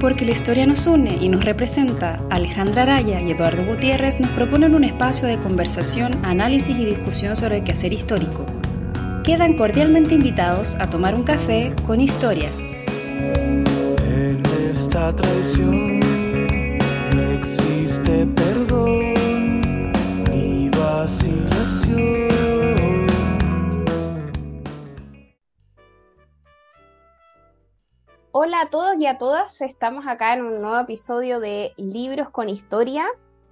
Porque la historia nos une y nos representa, Alejandra Araya y Eduardo Gutiérrez nos proponen un espacio de conversación, análisis y discusión sobre el quehacer histórico. Quedan cordialmente invitados a tomar un café con historia. En esta traición no existe perdón ni vacilación. A todas, estamos acá en un nuevo episodio de Libros con Historia,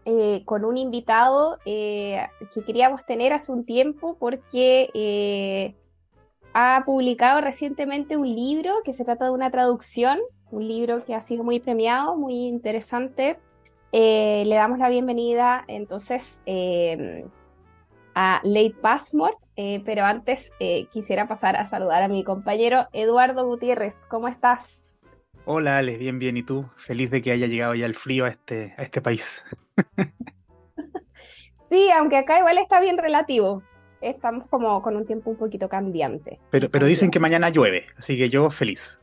eh, con un invitado eh, que queríamos tener hace un tiempo porque eh, ha publicado recientemente un libro que se trata de una traducción, un libro que ha sido muy premiado, muy interesante. le damos la bienvenida entonces a Late Passmore, pero antes quisiera pasar a saludar a mi compañero Eduardo Gutiérrez. ¿Cómo estás? Hola Ale, bien, bien. ¿Y tú? Feliz de que haya llegado ya el frío a este, a este país. sí, aunque acá igual está bien relativo. Estamos como con un tiempo un poquito cambiante. Pero, pero dicen que mañana llueve, así que yo feliz.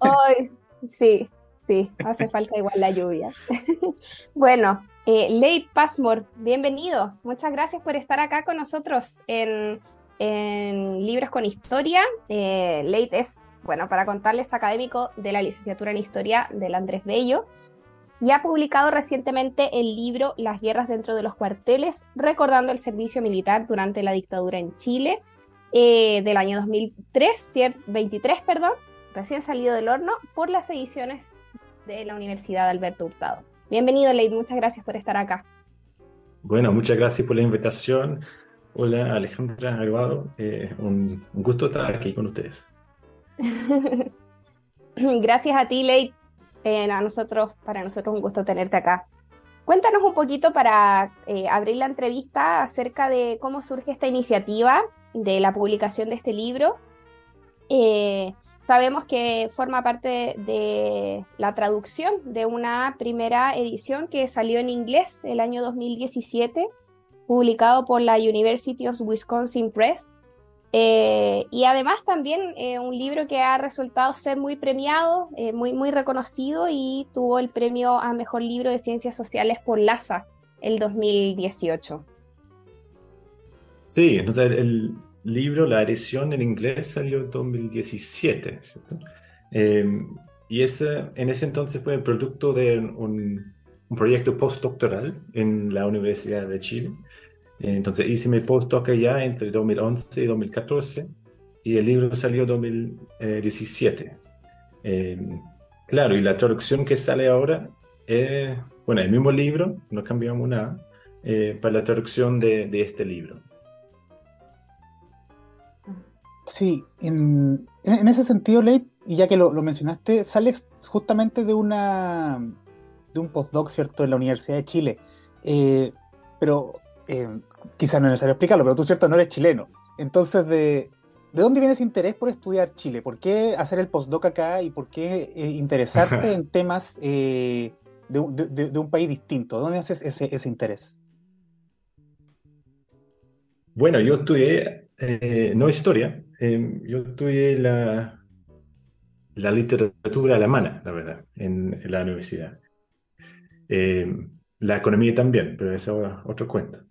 Hoy, sí, sí, hace falta igual la lluvia. bueno, eh, Late Passmore, bienvenido. Muchas gracias por estar acá con nosotros en, en Libros con Historia. Eh, Late es bueno, para contarles, académico de la licenciatura en Historia del Andrés Bello, y ha publicado recientemente el libro Las guerras dentro de los cuarteles, recordando el servicio militar durante la dictadura en Chile eh, del año 2003, 23, perdón, recién salido del horno, por las ediciones de la Universidad Alberto Hurtado. Bienvenido, Leid, muchas gracias por estar acá. Bueno, muchas gracias por la invitación. Hola, Alejandra Aguado. Eh, un gusto estar aquí con ustedes. Gracias a ti, Ley. Eh, a nosotros, para nosotros un gusto tenerte acá. Cuéntanos un poquito para eh, abrir la entrevista acerca de cómo surge esta iniciativa de la publicación de este libro. Eh, sabemos que forma parte de la traducción de una primera edición que salió en inglés el año 2017, publicado por la University of Wisconsin Press eh, y además también eh, un libro que ha resultado ser muy premiado, eh, muy, muy reconocido y tuvo el premio a Mejor Libro de Ciencias Sociales por LASA el 2018. Sí, entonces el libro, la edición en inglés salió en 2017, ¿cierto? y ese, en ese entonces fue el producto de un, un proyecto postdoctoral en la Universidad de Chile entonces hice mi postdoc allá entre 2011 y 2014 y el libro salió en 2017. Em, claro, y la traducción que sale ahora es, bueno, el mismo libro, no cambiamos nada, eh, para la traducción de, este libro. Sí, en, ese sentido, Leigh, y ya que lo, lo, mencionaste, sales justamente de una de un postdoc, ¿cierto?, en la Universidad de Chile. Eh, pero eh, quizás no es necesario explicarlo, pero tú, cierto, no eres chileno. Entonces, ¿de, ¿de dónde viene ese interés por estudiar Chile? ¿Por qué hacer el postdoc acá y por qué eh, interesarte en temas eh, de, de, un país distinto? ¿Dónde haces ese, ese interés? Bueno, yo estudié, no historia, yo estudié la, la literatura alemana, la verdad, en, en la universidad. la economía también, pero eso es otro cuento.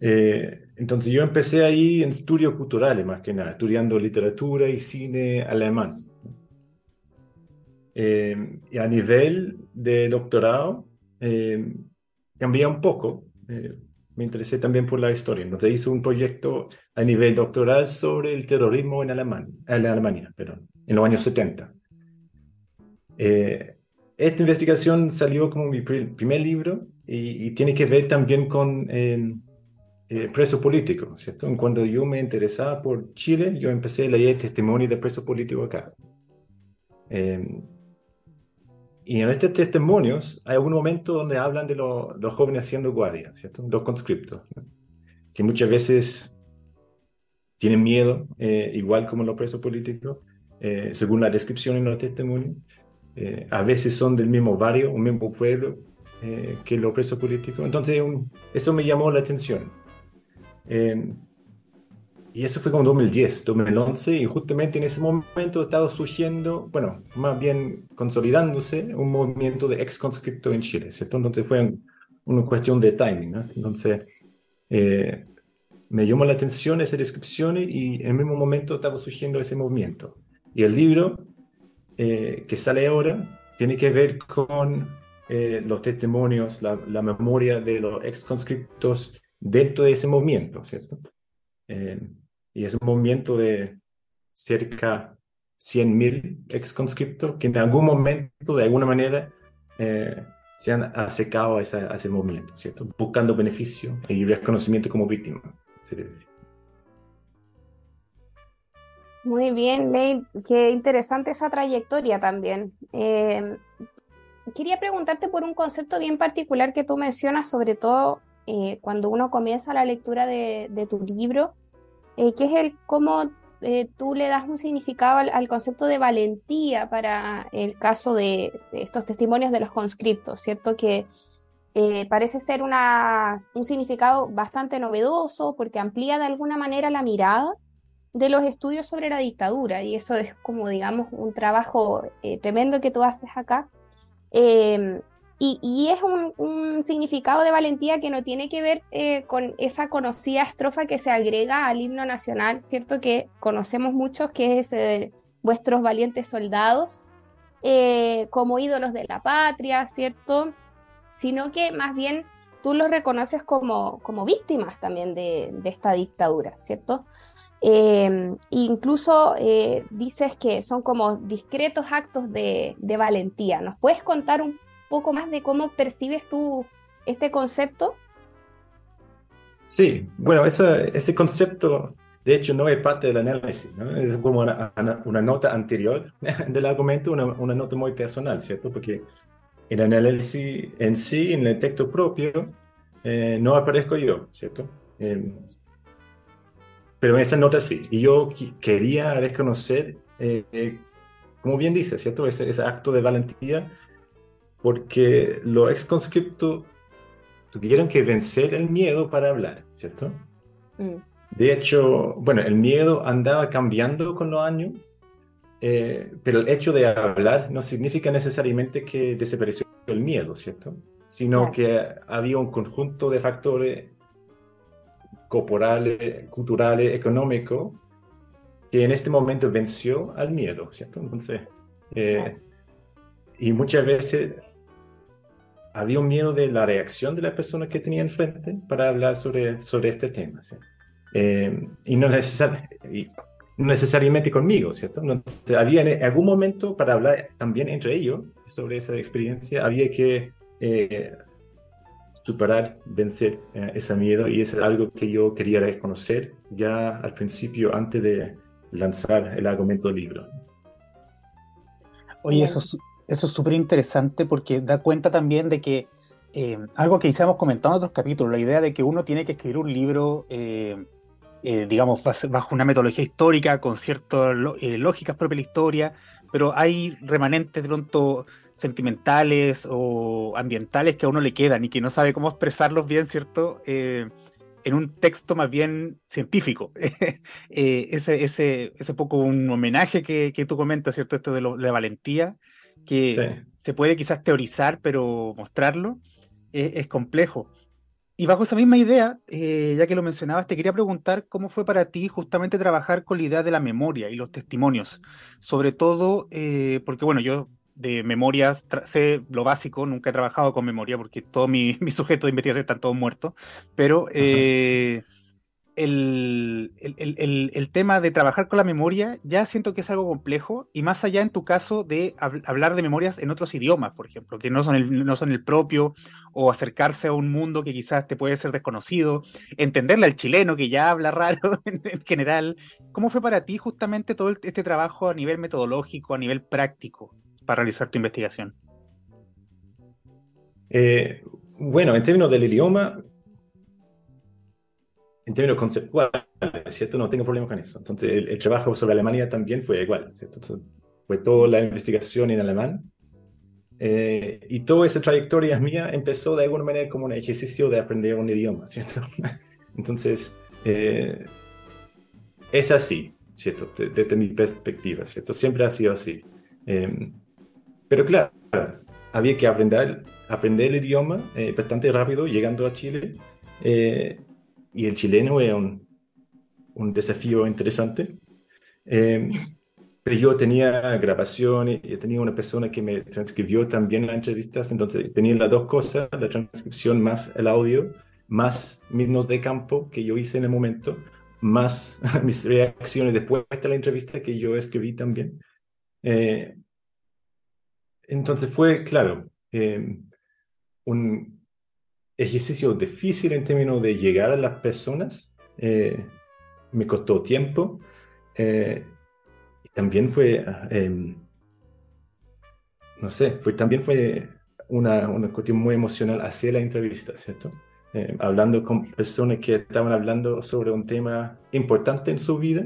Eh, entonces yo empecé ahí en estudios culturales más que nada, estudiando literatura y cine alemán. Eh, y a nivel de doctorado eh, cambié un poco. me interesé también por la historia. Entonces hice un proyecto a nivel doctoral sobre el terrorismo en, Alemania, en Alemania, perdón, en los años 70. esta investigación salió como mi primer libro y, y tiene que ver también con eh, preso político, ¿cierto? Cuando yo me interesaba por Chile, yo empecé a leer testimonios de presos políticos acá. Eh, y en estos testimonios hay algún momento donde hablan de los jóvenes haciendo guardia, ¿cierto? Los conscriptos, que muchas veces tienen miedo, eh, igual como los presos políticos, según la descripción en los testimonios. a veces son del mismo barrio, un mismo pueblo que los presos políticos. Entonces, eso me llamó la atención. Em, y eso fue como 2010, 2011, y justamente en ese momento estaba surgiendo, bueno, más bien consolidándose un movimiento de ex conscripto en Chile, ¿cierto? Entonces fue una cuestión de timing, ¿no? Entonces, eh, me llamó la atención esa descripción y en el mismo momento estaba surgiendo ese movimiento. Y el libro eh, que sale ahora tiene que ver con eh, los testimonios, la, la, memoria de los ex conscriptos dentro de ese movimiento, ¿cierto? Eh, y es un movimiento de cerca 100.000 ex conscriptos que en algún momento, de alguna manera, eh, se han acercado a, ese movimiento, ¿cierto? Buscando beneficio y reconocimiento como víctima. Muy bien, Ley, qué interesante esa trayectoria también. Eh, quería preguntarte por un concepto bien particular que tú mencionas, sobre todo eh, cuando uno comienza la lectura de, de tu libro, eh, que es el cómo eh, tú le das un significado al, al, concepto de valentía para el caso de, estos testimonios de los conscriptos, ¿cierto? Que eh, parece ser un significado bastante novedoso porque amplía de alguna manera la mirada de los estudios sobre la dictadura y eso es como digamos un trabajo eh, tremendo que tú haces acá. Eh, y, es un, significado de valentía que no tiene que ver eh, con esa conocida estrofa que se agrega al himno nacional, ¿cierto? Que conocemos muchos, que es de vuestros valientes soldados, eh, como ídolos de la patria, ¿cierto? Sino que más bien tú los reconoces como, como víctimas también de, esta dictadura, ¿cierto? Eh, incluso eh, dices que son como discretos actos de, de, valentía. ¿Nos puedes contar un poco más de cómo percibes tú este concepto? Sí, bueno, eso, ese concepto de hecho no es parte del análisis, ¿no? es como una, una, nota anterior del argumento, una, una, nota muy personal, ¿cierto? Porque el análisis en sí, en el texto propio, eh, no aparezco yo, ¿cierto? Eh, pero en esa nota sí. Y yo quería reconocer, eh, eh, como bien dice, ¿cierto? Ese, ese, acto de valentía, porque los ex conscriptos tuvieron que vencer el miedo para hablar, ¿cierto? Mm. De hecho, bueno, el miedo andaba cambiando con los años, eh, pero el hecho de hablar no significa necesariamente que desapareció el miedo, ¿cierto? Sino claro. que había un conjunto de factores corporales, culturales, económicos, que en este momento venció al miedo, ¿cierto? Entonces, eh, y muchas veces había un miedo de la reacción de la persona que tenía enfrente para hablar sobre, sobre este tema, ¿sí? eh, y, no y necesariamente conmigo, ¿cierto? Había en algún momento para hablar también entre ellos sobre esa experiencia, había que eh, superar, vencer eh, ese miedo y es algo que yo quería reconocer ya al principio antes de lanzar el argumento del libro. Oye, eso, eso es súper interesante porque da cuenta también de que eh, algo que quizás hemos comentado en otros capítulos, la idea de que uno tiene que escribir un libro, eh, eh, digamos, bajo una metodología histórica, con ciertas lógicas propias de la historia, pero hay remanentes de pronto sentimentales o ambientales que a uno le quedan y que no sabe cómo expresarlos bien, ¿cierto? En un texto más bien científico. eh, ese, ese, ese poco un homenaje que, que tú comentas, ¿cierto? Esto de, de la valentía, que sí. se puede quizás teorizar, pero mostrarlo eh, es complejo. Y bajo esa misma idea, eh, ya que lo mencionabas, te quería preguntar cómo fue para ti justamente trabajar con la idea de la memoria y los testimonios. Sobre todo, eh, porque bueno, yo de memorias, sé lo básico, nunca he trabajado con memoria porque todos mis mi sujetos de investigación están todos muertos, pero el, el, el, tema de trabajar con la memoria ya siento que es algo complejo y más allá en tu caso de hab hablar de memorias en otros idiomas, por ejemplo, que no son, el, no son el propio o acercarse a un mundo que quizás te puede ser desconocido, entenderle al chileno que ya habla raro en, en general. ¿Cómo fue para ti justamente todo este trabajo a nivel metodológico, a nivel práctico? para realizar tu investigación? Eh, bueno, en términos del idioma, en términos conceptuales, ¿cierto? No tengo problema con eso. Entonces, el, el trabajo sobre Alemania también fue igual, ¿cierto? Entonces, fue toda la investigación en alemán. Eh, y toda esa trayectoria mía empezó de alguna manera como un ejercicio de aprender un idioma, ¿cierto? Entonces, eh, es así, ¿cierto? Desde, mi perspectiva, ¿cierto? Siempre ha sido así. Em, pero claro, había que aprender, aprender el idioma eh, bastante rápido llegando a Chile. Eh, y el chileno es un, un desafío interesante. Em, pero yo tenía grabaciones, y tenía una persona que me transcribió también las entrevistas, entonces tenía las dos cosas, la transcripción más el audio, más mis notas de campo que yo hice en el momento, más mis reacciones después de la entrevista que yo escribí también. Eh, entonces fue, claro, eh, un ejercicio difícil en términos de llegar a las personas. Eh, me costó tiempo. y también fue, em, no sé, fue, también fue una, una cuestión muy emocional hacer la entrevista, ¿cierto? hablando con personas que estaban hablando sobre un tema importante en su vida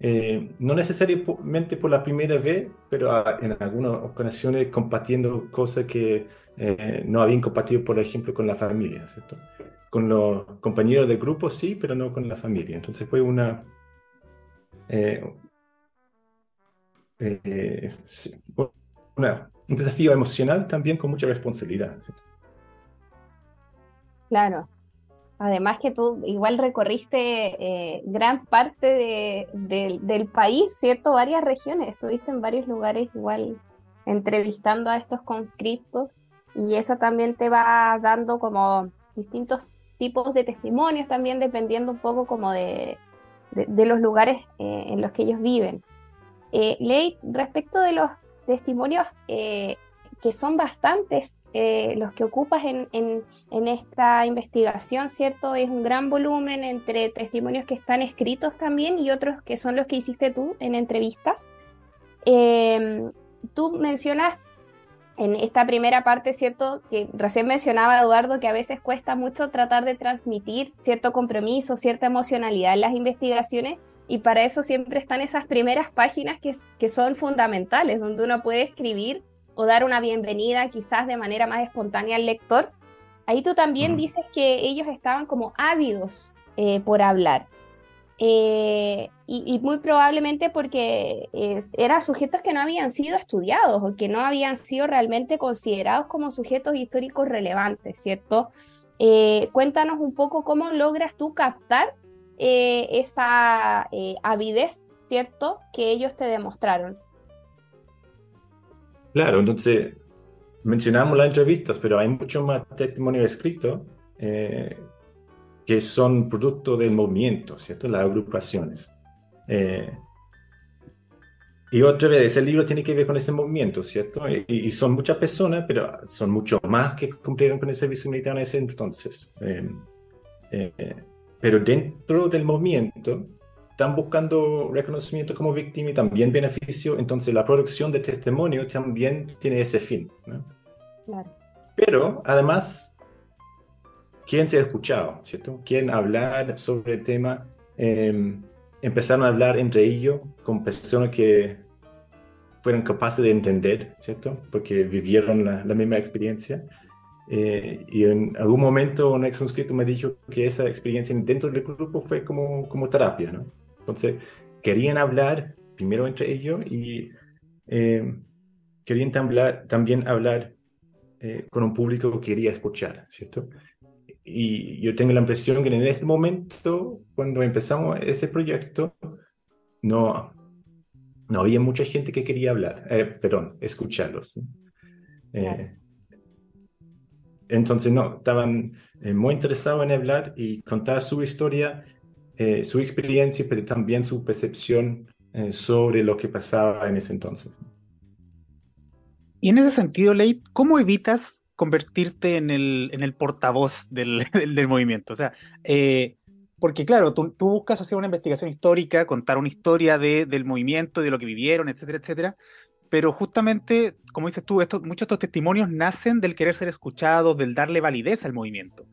eh, no necesariamente por la primera vez, pero en algunas ocasiones compartiendo cosas que eh, no habían compartido, por ejemplo, con la familia, ¿cierto? Con los compañeros de grupo sí, pero no con la familia. Entonces fue una... Eh, un desafío emocional también con mucha responsabilidad. Claro, Además que tú igual recorriste eh, gran parte del país, ¿cierto? Varias regiones, estuviste en varios lugares igual entrevistando a estos conscriptos y eso también te va dando como distintos tipos de testimonios también dependiendo un poco como de, los lugares eh, en los que ellos viven. Eh, Ley, respecto de los testimonios eh, que son bastantes eh, los que ocupas en, esta investigación, ¿cierto? Es un gran volumen entre testimonios que están escritos también y otros que son los que hiciste tú en entrevistas. Em, tú mencionas en esta primera parte, ¿cierto? Que recién mencionaba Eduardo que a veces cuesta mucho tratar de transmitir cierto compromiso, cierta emocionalidad en las investigaciones y para eso siempre están esas primeras páginas que, que son fundamentales, donde uno puede escribir o dar una bienvenida quizás de manera más espontánea al lector, ahí tú también dices que ellos estaban como ávidos eh, por hablar. Eh, y, muy probablemente porque eran sujetos que no habían sido estudiados o que no habían sido realmente considerados como sujetos históricos relevantes, ¿cierto? Eh, cuéntanos un poco cómo logras tú captar esa avidez, ¿cierto? Que ellos te demostraron. Claro, entonces mencionamos las entrevistas, pero hay mucho más testimonio escrito eh, que son producto del movimiento, ¿cierto? Las agrupaciones. Eh, y otra vez, ese libro tiene que ver con ese movimiento, ¿cierto? Y, son muchas personas, pero son mucho más que cumplieron con el servicio militar en ese entonces. Eh, pero dentro del movimiento están buscando reconocimiento como víctima y también beneficio, entonces la producción de testimonio también tiene ese fin. Pero además, ¿quién se ha escuchado? ¿cierto? ¿Quién hablar sobre el tema? Em, empezaron a hablar entre ellos con personas que fueron capaces de entender, ¿cierto? Porque vivieron la, misma experiencia. Eh, y en algún momento un ex me dijo que esa experiencia dentro del grupo fue como, como terapia, ¿no? Entonces, querían hablar primero entre ellos y eh, querían también hablar eh, con un público que quería escuchar, ¿cierto? Y yo tengo la impresión que en este momento, cuando empezamos ese proyecto, no, no había mucha gente que quería hablar, eh, perdón, escucharlos. entonces, no, estaban muy interesados en hablar y contar su historia eh, su experiencia, pero también su percepción eh, sobre lo que pasaba en ese entonces. Y en ese sentido, Leigh, ¿cómo evitas convertirte en el, en el portavoz del, del, movimiento? O sea, eh, porque claro, tú, buscas hacer una investigación histórica, contar una historia de, del movimiento, de lo que vivieron, etcétera, etcétera, pero justamente, como dices tú, muchos de estos testimonios nacen del querer ser escuchados, del darle validez al movimiento.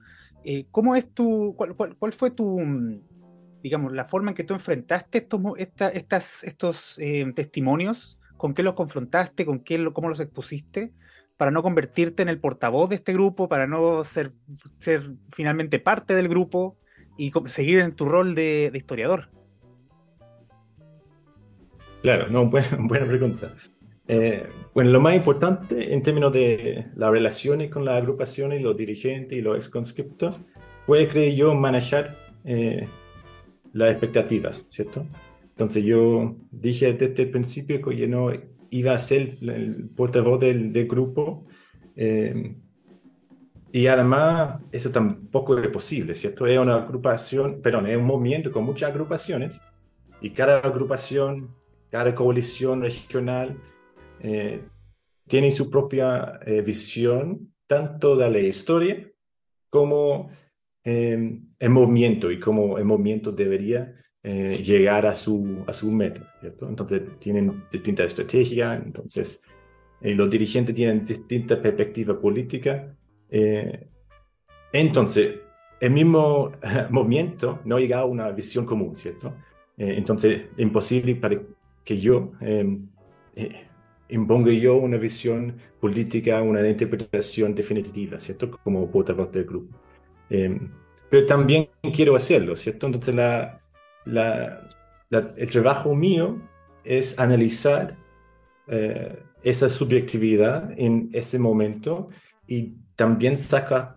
¿Cómo es cuál, cuál fue tu, digamos, la forma en que tú enfrentaste estos, estas, estos eh, testimonios, con qué los confrontaste, con qué, cómo los expusiste, para no convertirte en el portavoz de este grupo, para no ser, ser finalmente parte del grupo y seguir en tu rol de, historiador. Claro, no, buena, pregunta. Eh, bueno, lo más importante en términos de las relaciones con las agrupaciones, los dirigentes y los exconscriptos fue, creo yo, manejar eh, las expectativas, ¿cierto? Entonces yo dije desde el principio que yo no iba a ser el portavoz del, del grupo eh, y además eso tampoco es posible, ¿cierto? Es una agrupación, perdón, es un movimiento con muchas agrupaciones y cada agrupación, cada coalición regional eh, tienen su propia eh, visión, tanto de la historia como eh, el movimiento y cómo el movimiento debería llegar a su, a su meta, ¿cierto? Entonces tienen distintas estrategias, entonces los dirigentes tienen distintas perspectivas políticas. entonces, el mismo movimiento no llega a una visión común, ¿cierto? entonces, es imposible para que yo impongo yo una visión política, una interpretación definitiva, ¿cierto? Como portavoz del grupo. Em, pero también quiero hacerlo, ¿cierto? Entonces la, la, el trabajo mío es analizar eh, esa subjetividad en ese momento y también sacar,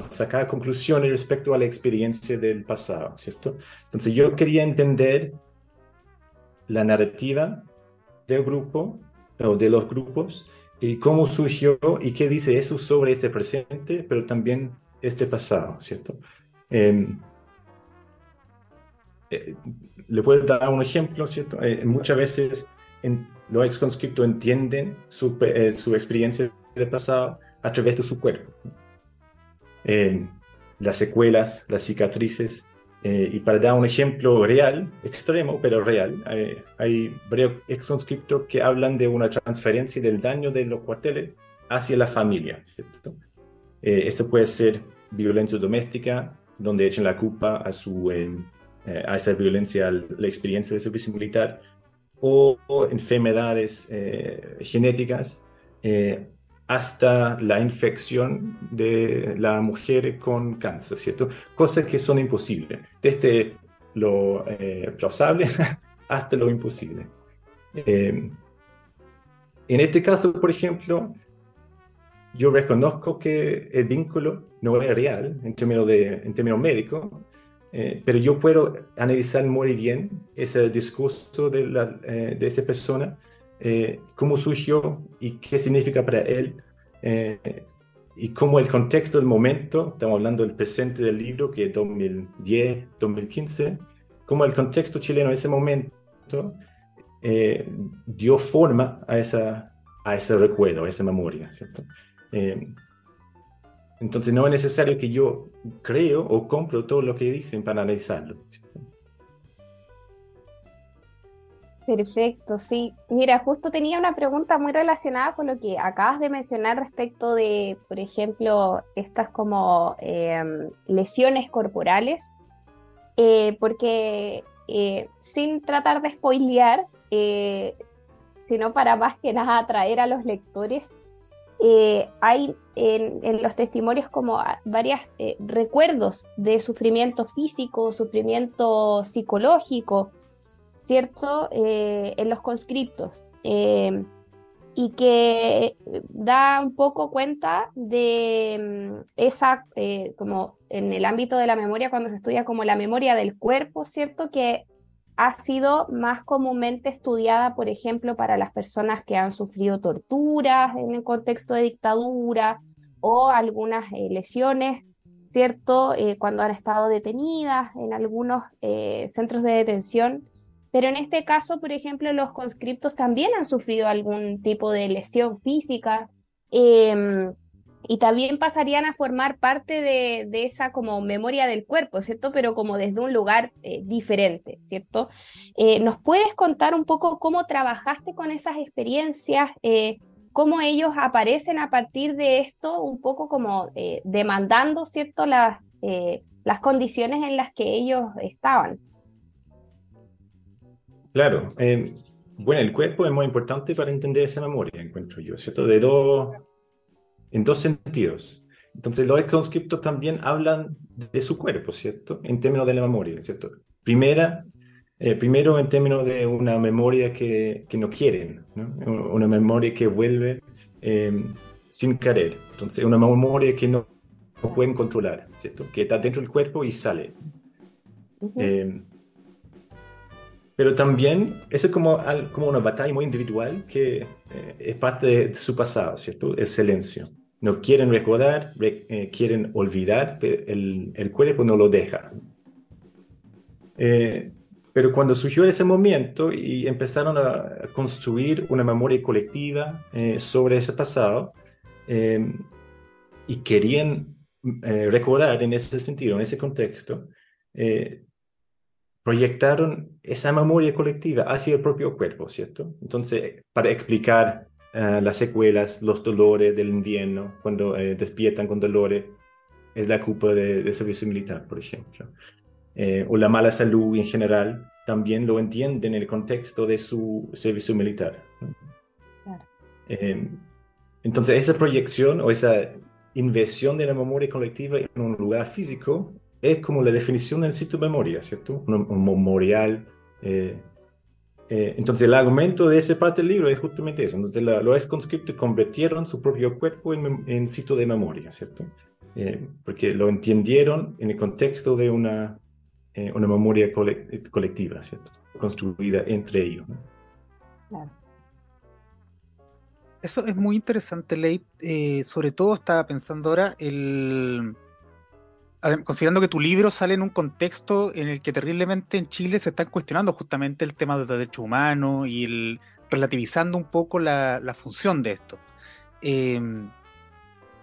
sacar conclusiones respecto a la experiencia del pasado, ¿cierto? Entonces yo quería entender la narrativa del grupo o de los grupos y cómo surgió y qué dice eso sobre este presente, pero también este pasado, ¿cierto? Em, eh, le puedo dar un ejemplo, ¿cierto? Eh, muchas veces en, los exconscriptos entienden su, eh, su, experiencia de pasado a través de su cuerpo. Em, las secuelas, las cicatrices, eh, y para dar un ejemplo real, extremo, pero real, eh, hay varios conscriptos que hablan de una transferencia del daño de los cuarteles hacia la familia. ¿cierto? Eh, esto puede ser violencia doméstica, donde echan la culpa a, su, a esa violencia, a la experiencia de servicio militar, o, o enfermedades genéticas hasta la infección de la mujer con cáncer, ¿cierto? Cosas que son imposibles, desde lo eh, plausible hasta lo imposible. Eh, en este caso, por ejemplo, yo reconozco que el vínculo no es real en términos, de, en términos médicos, eh, pero yo puedo analizar muy bien ese discurso de, la, de esa persona eh, cómo surgió y qué significa para él, eh, y cómo el contexto del momento, estamos hablando del presente del libro, que es 2010, 2015, cómo el contexto chileno en ese momento eh, dio forma a, esa, a ese recuerdo, a esa memoria, ¿cierto? Entonces no es necesario que yo creo o compro todo lo que dicen para analizarlo. Perfecto, sí. Mira, justo tenía una pregunta muy relacionada con lo que acabas de mencionar respecto de, por ejemplo, estas como em, lesiones corporales, eh, porque eh, sin tratar de spoilear, eh, sino para más que nada atraer a los lectores, hay en, los testimonios como varios recuerdos de sufrimiento físico, sufrimiento psicológico, ¿cierto? Eh, en los conscriptos. Eh, y que da un poco cuenta de mm, esa, eh, como en el ámbito de la memoria, cuando se estudia como la memoria del cuerpo, ¿cierto? Que ha sido más comúnmente estudiada, por ejemplo, para las personas que han sufrido torturas en el contexto de dictadura o algunas lesiones, ¿cierto? cuando han estado detenidas en algunos centros de detención pero en este caso, por ejemplo, los conscriptos también han sufrido algún tipo de lesión física em, y también pasarían a formar parte de, esa como memoria del cuerpo, ¿cierto? Pero como desde un lugar eh, diferente, ¿cierto? Eh, ¿Nos puedes contar un poco cómo trabajaste con esas experiencias? Eh, cómo ellos aparecen a partir de esto, un poco como demandando, ¿cierto?, las, las condiciones en las que ellos estaban. Claro. Bueno, el cuerpo es muy importante para entender esa memoria, encuentro yo, ¿cierto? De dos, en dos sentidos. Entonces, los conscriptos también hablan de su cuerpo, ¿cierto? En términos de la memoria, ¿cierto? Primera, Eh, primero en términos de una memoria que, que no quieren, ¿no? una memoria que vuelve eh, sin querer. Entonces, una memoria que no, no, pueden controlar, ¿cierto? Que está dentro del cuerpo y sale. Uh -huh. eh, pero también eso es como, como una batalla muy individual que eh, es parte de su pasado, ¿cierto? El silencio. No quieren recordar, re, eh, quieren olvidar, pero el, el, cuerpo no lo deja. Eh, pero cuando surgió ese momento y empezaron a construir una memoria colectiva eh, sobre ese pasado y querían recordar en ese sentido, en ese contexto, proyectaron esa memoria colectiva hacia el propio cuerpo, ¿cierto? Entonces, para explicar uh, las secuelas, los dolores del invierno, cuando eh, despiertan con dolores, es la culpa de, de servicio militar, por ejemplo. Eh, o la mala salud en general, también lo entienden en el contexto de su servicio militar. Claro. Eh, entonces, esa proyección o esa inversión de la memoria colectiva en un lugar físico es como la definición del sitio de memoria, ¿cierto? Un, un memorial. Eh, eh, entonces, el argumento de esa parte del libro es justamente eso. Entonces, la, los conscriptos convirtieron su propio cuerpo en, en sitio de memoria, ¿cierto? Eh, porque lo entendieron en el contexto de una, eh, una memoria cole colectiva, ¿cierto? Construida entre ellos. ¿no? Claro. Eso es muy interesante, Leit. Eh, sobre todo estaba pensando ahora el considerando que tu libro sale en un contexto en el que terriblemente en Chile se están cuestionando justamente el tema de derechos humanos y el relativizando un poco la, función de esto. Eh,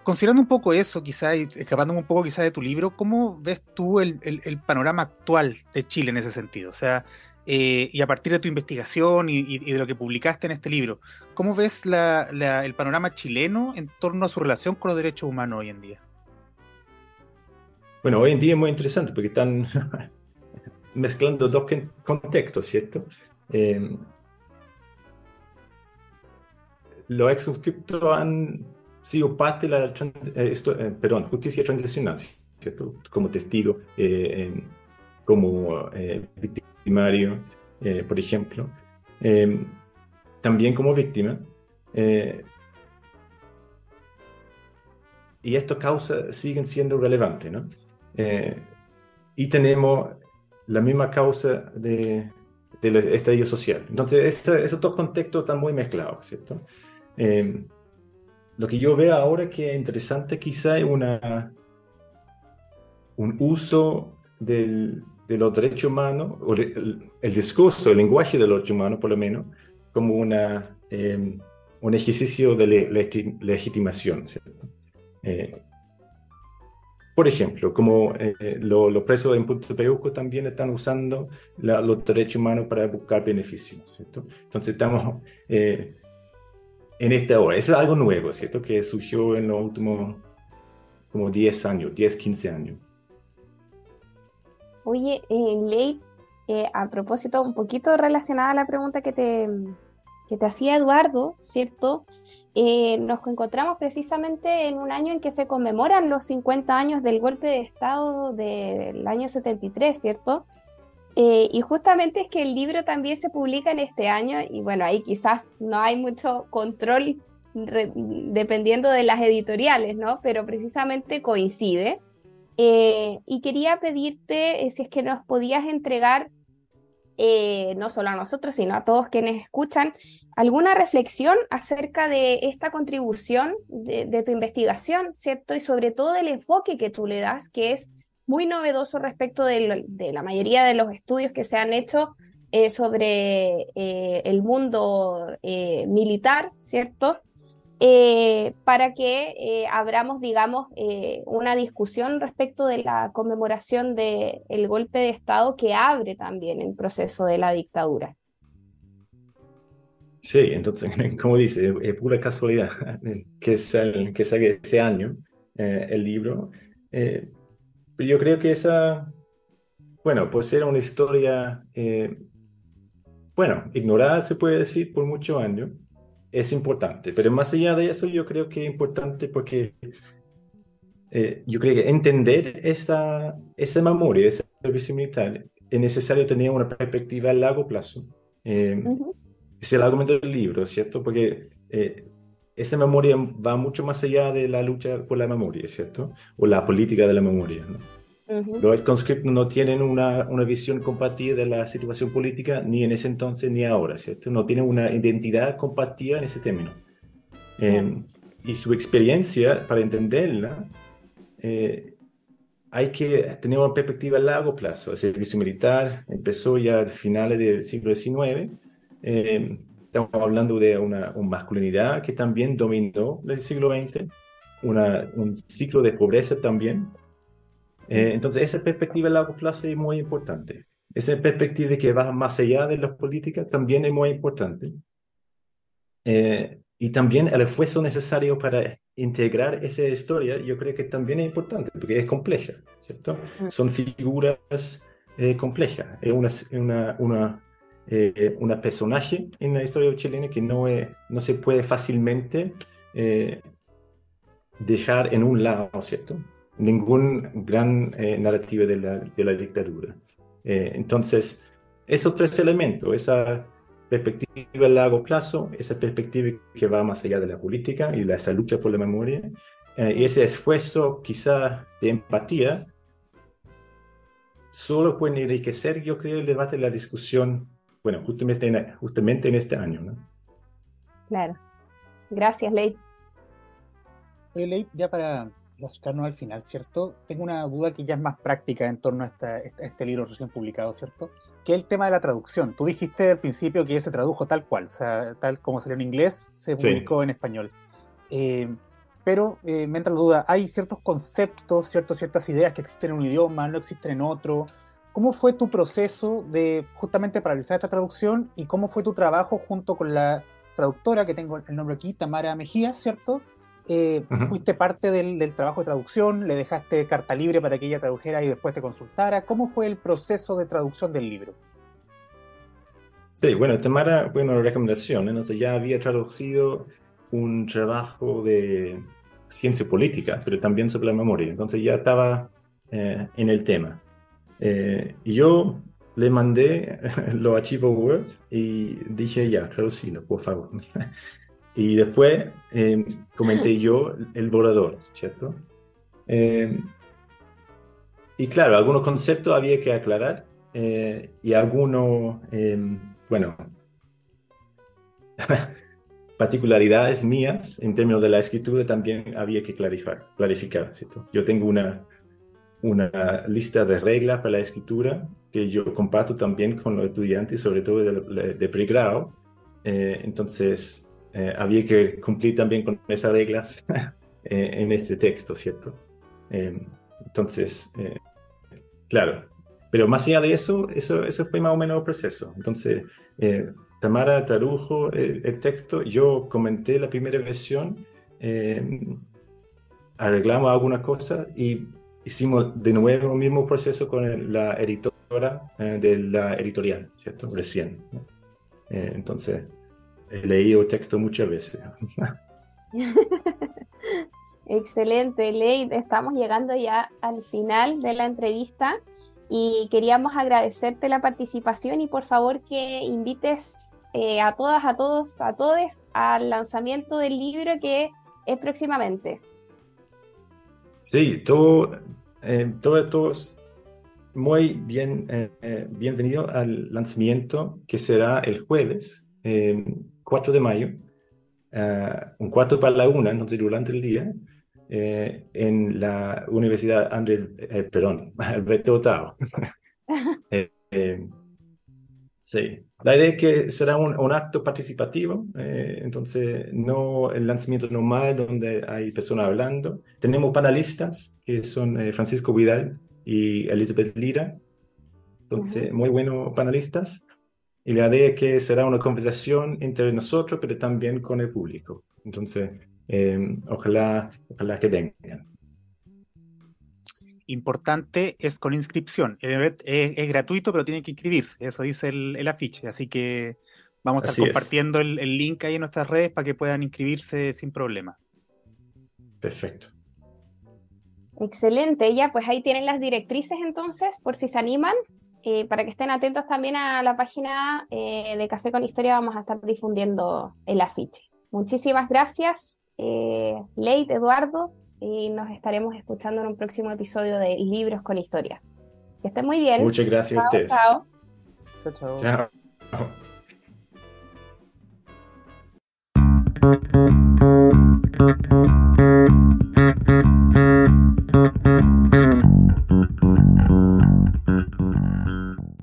considerando un poco eso, quizá, y escapándome un poco quizá de tu libro, ¿cómo ves tú el, panorama actual de Chile en ese sentido? O sea, eh, y a partir de tu investigación y, de lo que publicaste en este libro, ¿cómo ves el panorama chileno en torno a su relación con los derechos humanos hoy en día? Bueno, hoy en día es muy interesante porque están mezclando dos contextos, ¿cierto? Eh, los ex han sido parte de la eh, eh, justicia transicional, ¿cierto? Como testigo, como victimario, por ejemplo, también como víctima. y estas causas siguen siendo relevantes, ¿no? Eh, y tenemos la misma causa de, del estallido social. Entonces, este, esos dos contextos están muy mezclados, ¿cierto? Eh, lo que yo veo ahora que es interesante quizá es una, un uso del, de los derechos humanos, o el, el, discurso, el lenguaje de los derechos humanos, por lo menos, como una, eh, un ejercicio de le, legitimación, ¿cierto? Eh, por ejemplo, como eh, los lo presos en Punto Peuco también están usando los derechos humanos para buscar beneficios, ¿cierto? Entonces estamos eh, en esta hora. Eso es algo nuevo, ¿cierto? Que surgió en los últimos como 10 años, 10, 15 años. Oye, eh, Ley, a propósito, un poquito relacionada a la pregunta que te, que te hacía Eduardo, ¿cierto? Eh, nos encontramos precisamente en un año en que se conmemoran los 50 años del golpe de Estado del año 73, ¿cierto? Eh, y justamente es que el libro también se publica en este año y bueno, ahí quizás no hay mucho control dependiendo de las editoriales, ¿no? Pero precisamente coincide. Eh, y quería pedirte si es que nos podías entregar eh, no solo a nosotros, sino a todos quienes escuchan, alguna reflexión acerca de esta contribución de, tu investigación, ¿cierto? Y sobre todo del enfoque que tú le das, que es muy novedoso respecto de la mayoría de los estudios que se han hecho eh, sobre eh, el mundo eh, militar, ¿cierto? Eh, para que eh, abramos, digamos, eh, una discusión respecto de la conmemoración del el golpe de Estado que abre también el proceso de la dictadura. Sí, entonces, como dice, es pura casualidad que, sal, que salga ese año el libro. pero yo creo que esa, bueno, pues era una historia, bueno, ignorada se puede decir por muchos años es importante. Pero más allá de eso, yo creo que es importante porque eh, yo creo que entender esa, esa memoria, ese servicio militar, es necesario tener una perspectiva a largo plazo. Eh, Es el argumento del libro, ¿cierto? Porque eh, esa memoria va mucho más allá de la lucha por la memoria, ¿cierto? O la política de la memoria, ¿no? Los conscriptos no tienen una, una, visión compartida de la situación política ni en ese entonces ni ahora, ¿cierto? No tienen una identidad compartida en ese término. Eh, y su experiencia, para entenderla, eh, hay que tener una perspectiva a largo plazo. El servicio militar empezó ya a finales del siglo XIX. Eh, estamos hablando de una, masculinidad que también dominó el siglo XX, una, un ciclo de pobreza también. Eh, entonces, esa perspectiva a largo plazo es muy importante. Esa perspectiva que va más allá de la política también es muy importante. Eh, y también el esfuerzo necesario para integrar esa historia, yo creo que también es importante, porque es compleja, ¿cierto? Son figuras eh, complejas. Es una, una, una, eh, una, personaje en la historia chilena que no, no se puede fácilmente eh, dejar en un lado, ¿cierto? Ningún gran narrativa de la, de la dictadura. entonces, esos tres elementos, esa perspectiva a largo plazo, esa perspectiva que va más allá de la política y de esa lucha por la memoria, eh, y ese esfuerzo quizá de empatía, solo puede enriquecer, yo creo, el debate, la discusión, bueno, justamente en, justamente en este año. ¿no? Claro. Gracias, Ley. Ley, ya para acercarnos al final, ¿cierto? Tengo una duda que ya es más práctica en torno a, este libro recién publicado, ¿cierto? Que es el tema de la traducción. Tú dijiste al principio que se tradujo tal cual, o sea, tal como salió en inglés, se publicó en español. Eh, pero eh, me entra la duda, hay ciertos conceptos, ciertos, ciertas ideas que existen en un idioma, no existen en otro. ¿Cómo fue tu proceso de justamente para realizar esta traducción y cómo fue tu trabajo junto con la traductora, que tengo el nombre aquí, Tamara Mejía, ¿cierto? Eh, fuiste parte del, trabajo de traducción, le dejaste carta libre para que ella tradujera y después te consultara. ¿Cómo fue el proceso de traducción del libro? Sí, bueno, Tamara, bueno, recomendación, entonces ya había traducido un trabajo de ciencia política, pero también sobre la memoria, entonces ya estaba eh, en el tema. Eh, yo le mandé los archivos Word y dije, ya, traducilo, por favor. Y después eh, comenté yo el borrador, ¿cierto? Eh, y claro, algunos conceptos había que aclarar eh, y algunos, bueno, particularidades mías en términos de la escritura también había que clarificar, clarificar ¿cierto? Yo tengo una, una lista de reglas para la escritura que yo comparto también con los estudiantes, sobre todo de, de pregrado. entonces, eh, había que cumplir también con esas reglas eh, en este texto, ¿cierto? Em, entonces, eh, claro, pero más allá de eso, eso, eso fue más o menos el proceso. Entonces, Tamara tradujo el, texto, yo comenté la primera versión, em, arreglamos algunas cosas y hicimos de nuevo el mismo proceso con la editora de la editorial, ¿cierto? Recién. entonces, He leído el texto muchas veces. Excelente, Ley. Estamos llegando ya al final de la entrevista y queríamos agradecerte la participación y por favor que invites eh, a todas, a todos, a todos al lanzamiento del libro que es próximamente. Sí, todo, eh, todos muy bien, eh, bienvenido al lanzamiento que será el jueves. 4 de mayo, eh, un cuarto para la una, entonces durante el día, eh, en la Universidad Andrés, eh, perdón, Alberto Otao. sí, la idea es que será un, un acto participativo, entonces no el lanzamiento normal donde hay personas hablando. Tenemos panelistas que son Francisco Vidal y Elizabeth Lira, entonces muy buenos panelistas. Y la idea es que será una conversación entre nosotros, pero también con el público. Entonces, eh, ojalá, ojalá que vengan. Importante es con inscripción. Es, gratuito, pero tiene que inscribirse. Eso dice el, afiche. Así que vamos a estar compartiendo el, el, link ahí en nuestras redes para que puedan inscribirse sin problema. Perfecto. Excelente. Ya, pues ahí tienen las directrices entonces, por si se animan eh, para que estén atentos también a la página eh, de Café con Historia, vamos a estar difundiendo el afiche. Muchísimas gracias, eh, Leite, Eduardo, y nos estaremos escuchando en un próximo episodio de Libros con Historia. Que estén muy bien. Muchas gracias a ustedes. Chao. Chao, chao. Chao.